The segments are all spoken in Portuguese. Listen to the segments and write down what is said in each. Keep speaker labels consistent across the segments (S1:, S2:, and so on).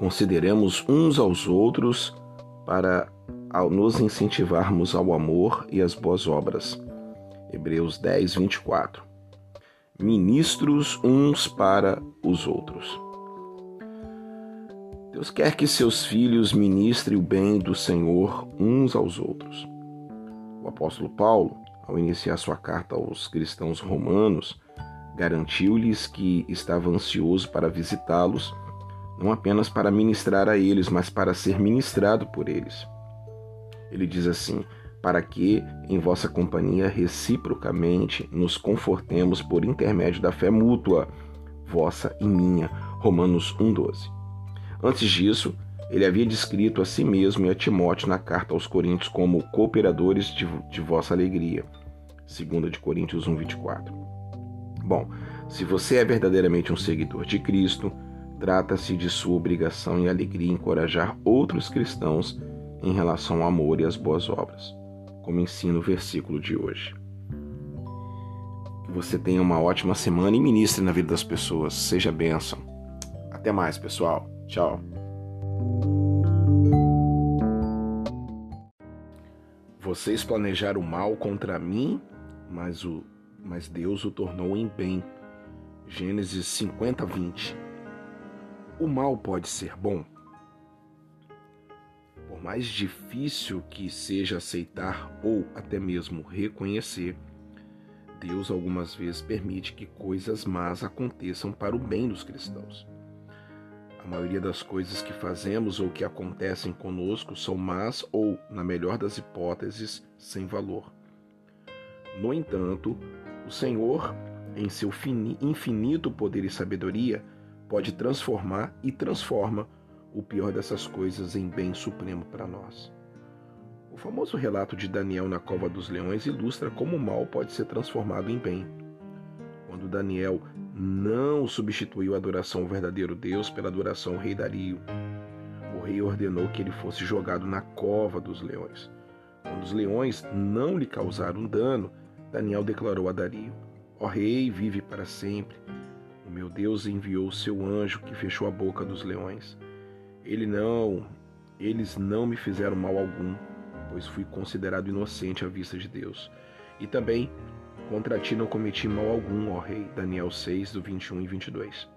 S1: consideremos uns aos outros para nos incentivarmos ao amor e às boas obras. Hebreus 10, 24. Ministros uns para os outros. Deus quer que seus filhos ministrem o bem do Senhor uns aos outros. O apóstolo Paulo, ao iniciar sua carta aos cristãos romanos, garantiu-lhes que estava ansioso para visitá-los não apenas para ministrar a eles, mas para ser ministrado por eles. Ele diz assim: para que, em vossa companhia, reciprocamente nos confortemos por intermédio da fé mútua, vossa e minha. Romanos 1,12. Antes disso, ele havia descrito a si mesmo e a Timóteo na carta aos Coríntios como cooperadores de, de vossa alegria. 2 de Coríntios 1,24. Bom, se você é verdadeiramente um seguidor de Cristo, Trata-se de sua obrigação e alegria encorajar outros cristãos em relação ao amor e às boas obras, como ensina o versículo de hoje. Que você tenha uma ótima semana e ministre na vida das pessoas. Seja bênção. Até mais, pessoal. Tchau. Vocês planejaram mal contra mim, mas, o, mas Deus o tornou em bem. Gênesis 50, 20 o mal pode ser bom? Por mais difícil que seja aceitar ou até mesmo reconhecer, Deus algumas vezes permite que coisas más aconteçam para o bem dos cristãos. A maioria das coisas que fazemos ou que acontecem conosco são más ou, na melhor das hipóteses, sem valor. No entanto, o Senhor, em seu infinito poder e sabedoria, pode transformar e transforma o pior dessas coisas em bem supremo para nós. O famoso relato de Daniel na cova dos leões ilustra como o mal pode ser transformado em bem. Quando Daniel não substituiu a adoração ao verdadeiro Deus pela adoração ao rei Dario, o rei ordenou que ele fosse jogado na cova dos leões. Quando os leões não lhe causaram dano, Daniel declarou a Dario: Ó rei, vive para sempre. O meu Deus enviou seu anjo que fechou a boca dos leões. Ele não, eles não me fizeram mal algum, pois fui considerado inocente à vista de Deus. E também contra ti não cometi mal algum, ó rei. Daniel 6, do 21 e 22.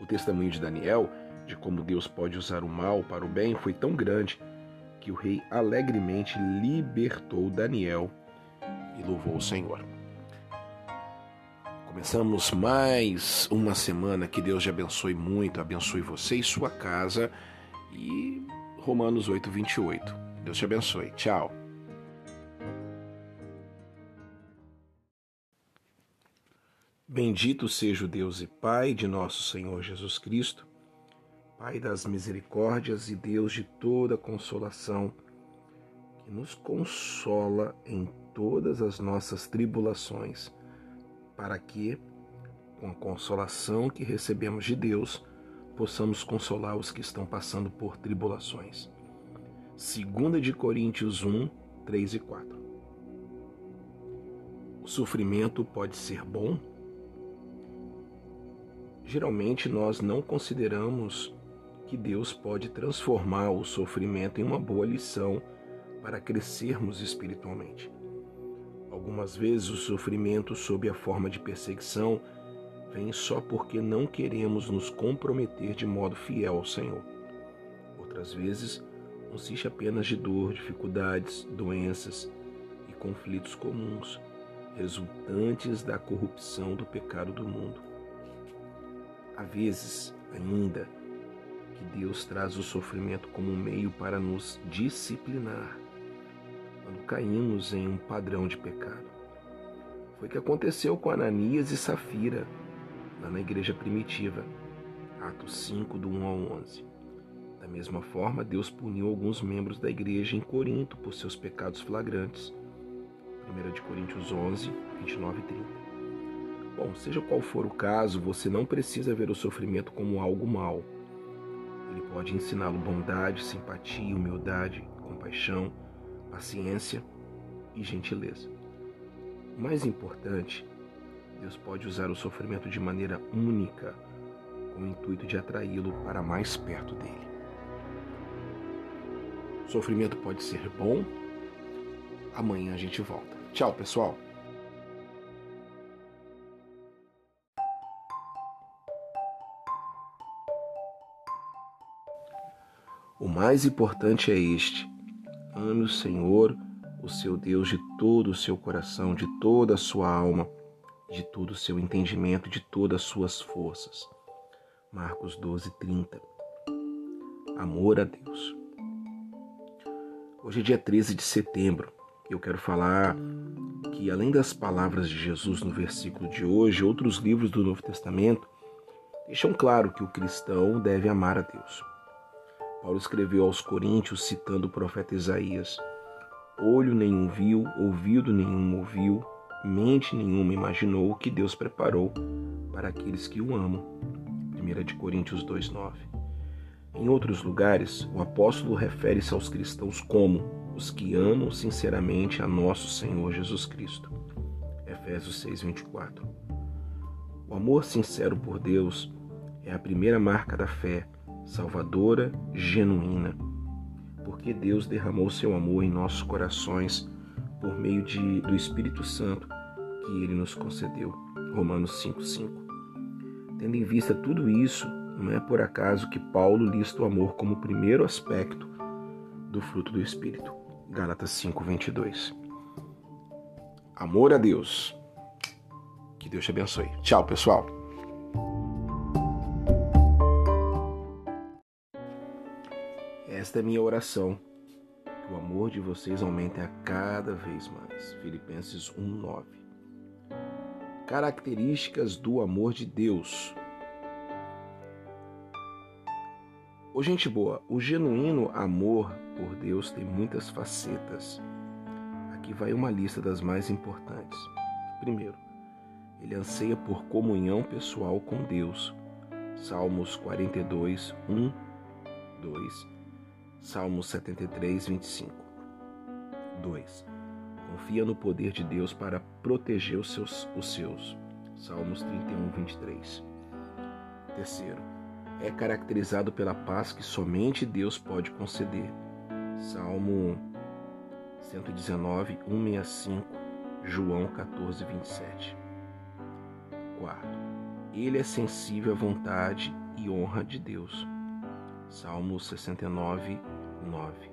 S1: O testemunho de Daniel, de como Deus pode usar o mal para o bem, foi tão grande que o rei alegremente libertou Daniel e louvou o Senhor. Começamos mais uma semana. Que Deus te abençoe muito, abençoe você e sua casa. E Romanos 8, 28. Deus te abençoe. Tchau. Bendito seja o Deus e Pai de nosso Senhor Jesus Cristo, Pai das misericórdias e Deus de toda consolação, que nos consola em todas as nossas tribulações para que, com a consolação que recebemos de Deus, possamos consolar os que estão passando por tribulações. 2 de Coríntios 1, 3 e 4. O sofrimento pode ser bom? Geralmente nós não consideramos que Deus pode transformar o sofrimento em uma boa lição para crescermos espiritualmente. Algumas vezes o sofrimento sob a forma de perseguição vem só porque não queremos nos comprometer de modo fiel ao Senhor. Outras vezes consiste apenas de dor, dificuldades, doenças e conflitos comuns, resultantes da corrupção do pecado do mundo. Há vezes, ainda, que Deus traz o sofrimento como um meio para nos disciplinar quando caímos em um padrão de pecado. Foi o que aconteceu com Ananias e Safira, lá na igreja primitiva, Atos 5, do 1 ao 11. Da mesma forma, Deus puniu alguns membros da igreja em Corinto por seus pecados flagrantes. 1 de Coríntios 11, 29 e 30. Bom, seja qual for o caso, você não precisa ver o sofrimento como algo mal. Ele pode ensiná-lo bondade, simpatia, humildade, compaixão, paciência e gentileza. Mais importante, Deus pode usar o sofrimento de maneira única, com o intuito de atraí-lo para mais perto dele. O sofrimento pode ser bom. Amanhã a gente volta. Tchau, pessoal. O mais importante é este: ame o Senhor, o seu Deus, de todo o seu coração, de toda a sua alma, de todo o seu entendimento, de todas as suas forças. Marcos 12, 30. Amor a Deus. Hoje é dia 13 de setembro. Eu quero falar que, além das palavras de Jesus no versículo de hoje, outros livros do Novo Testamento deixam claro que o cristão deve amar a Deus. Paulo escreveu aos Coríntios, citando o profeta Isaías: Olho nenhum viu, ouvido nenhum ouviu, mente nenhuma imaginou o que Deus preparou para aqueles que o amam. 1 Coríntios 2,9. Em outros lugares, o apóstolo refere-se aos cristãos como os que amam sinceramente a nosso Senhor Jesus Cristo. Efésios 6:24. O amor sincero por Deus é a primeira marca da fé salvadora, genuína, porque Deus derramou seu amor em nossos corações por meio de, do Espírito Santo que ele nos concedeu. Romanos 5:5. Tendo em vista tudo isso, não é por acaso que Paulo lista o amor como o primeiro aspecto do fruto do Espírito. Gálatas 5:22. Amor a Deus. Que Deus te abençoe. Tchau, pessoal. Esta é minha oração. Que o amor de vocês aumente a cada vez mais. Filipenses 1:9. Características do amor de Deus. Ô, gente boa, o genuíno amor por Deus tem muitas facetas. Aqui vai uma lista das mais importantes. Primeiro, ele anseia por comunhão pessoal com Deus. Salmos 42, 1, 2 Salmos 73, 25. 2. Confia no poder de Deus para proteger os seus. Os seus. Salmos 31, 23. Terceiro. É caracterizado pela paz que somente Deus pode conceder. Salmo 119, 165, João 14, 27. Quarto. Ele é sensível à vontade e honra de Deus. Salmo 69, 9.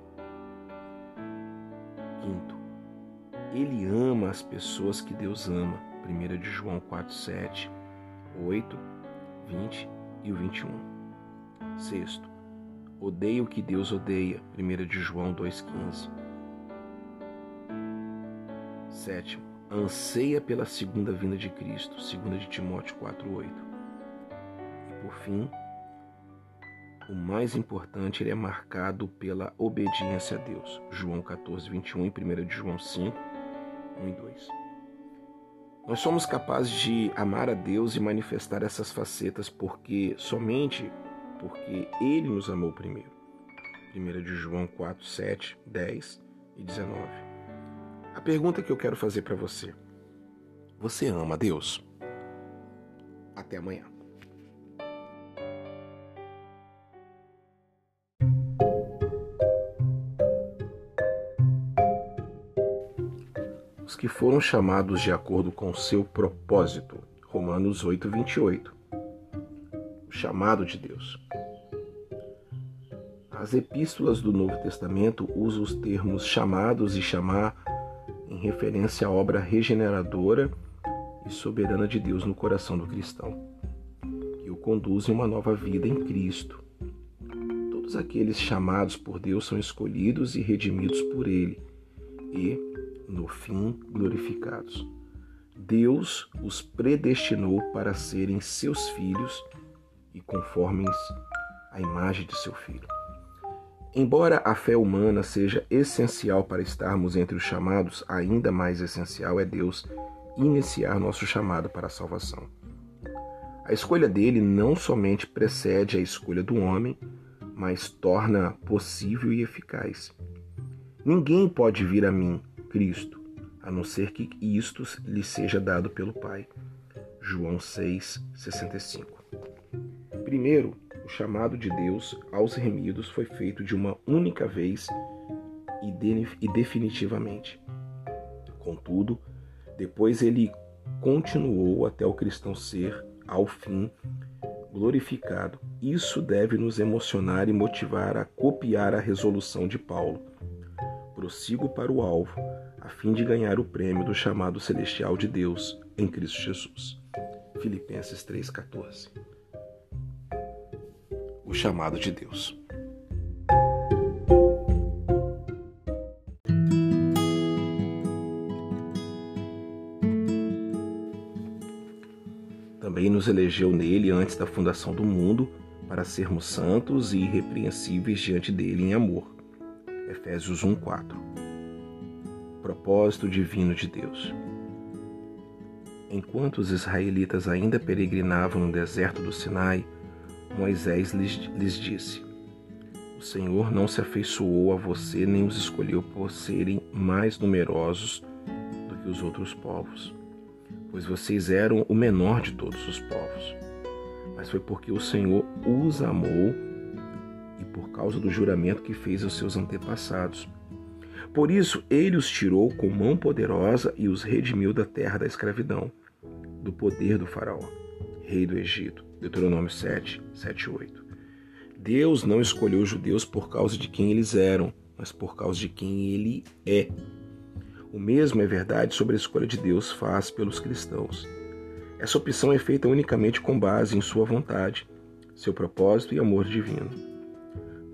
S1: Quinto, ele ama as pessoas que Deus ama. 1 de João 4, 7, 8, 20 e o 21. Sexto, odeia o que Deus odeia. 1 de João 2,15. Sétimo, anseia pela segunda vinda de Cristo. 2 de Timóteo 4, 8. E por fim, o mais importante, ele é marcado pela obediência a Deus. João 14, 21 e 1 de João 5, 1 e 2. Nós somos capazes de amar a Deus e manifestar essas facetas porque somente porque Ele nos amou primeiro. 1 de João 4, 7, 10 e 19. A pergunta que eu quero fazer para você: Você ama a Deus? Até amanhã. Que foram chamados de acordo com seu propósito. Romanos 8, 28. O chamado de Deus. As epístolas do Novo Testamento usam os termos chamados e chamar em referência à obra regeneradora e soberana de Deus no coração do cristão, que o conduz em uma nova vida em Cristo. Todos aqueles chamados por Deus são escolhidos e redimidos por Ele e no fim glorificados. Deus os predestinou para serem seus filhos e conformes à imagem de seu filho. Embora a fé humana seja essencial para estarmos entre os chamados, ainda mais essencial é Deus iniciar nosso chamado para a salvação. A escolha dele não somente precede a escolha do homem, mas torna possível e eficaz. Ninguém pode vir a mim Cristo, a não ser que isto lhe seja dado pelo Pai. João 6, 65. Primeiro, o chamado de Deus aos remidos foi feito de uma única vez e definitivamente. Contudo, depois ele continuou até o cristão ser, ao fim, glorificado. Isso deve nos emocionar e motivar a copiar a resolução de Paulo. Prossigo para o alvo, a fim de ganhar o prêmio do chamado celestial de Deus em Cristo Jesus. Filipenses 3,14 O chamado de Deus. Também nos elegeu nele antes da fundação do mundo para sermos santos e irrepreensíveis diante dele em amor. Efésios 1:4. Propósito divino de Deus. Enquanto os israelitas ainda peregrinavam no deserto do Sinai, Moisés lhes, lhes disse: O Senhor não se afeiçoou a você nem os escolheu por serem mais numerosos do que os outros povos pois vocês eram o menor de todos os povos. Mas foi porque o Senhor os amou e por causa do juramento que fez aos seus antepassados. Por isso, ele os tirou com mão poderosa e os redimiu da terra da escravidão, do poder do Faraó, rei do Egito. Deuteronômio 7, 7 e 8. Deus não escolheu os judeus por causa de quem eles eram, mas por causa de quem ele é. O mesmo é verdade sobre a escolha de Deus faz pelos cristãos. Essa opção é feita unicamente com base em sua vontade, seu propósito e amor divino.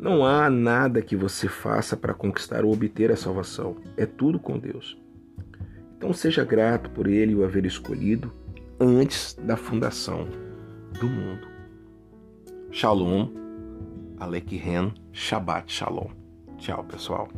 S1: Não há nada que você faça para conquistar ou obter a salvação. É tudo com Deus. Então seja grato por Ele o haver escolhido antes da fundação do mundo. Shalom, Alek Ren, Shabbat Shalom. Tchau, pessoal.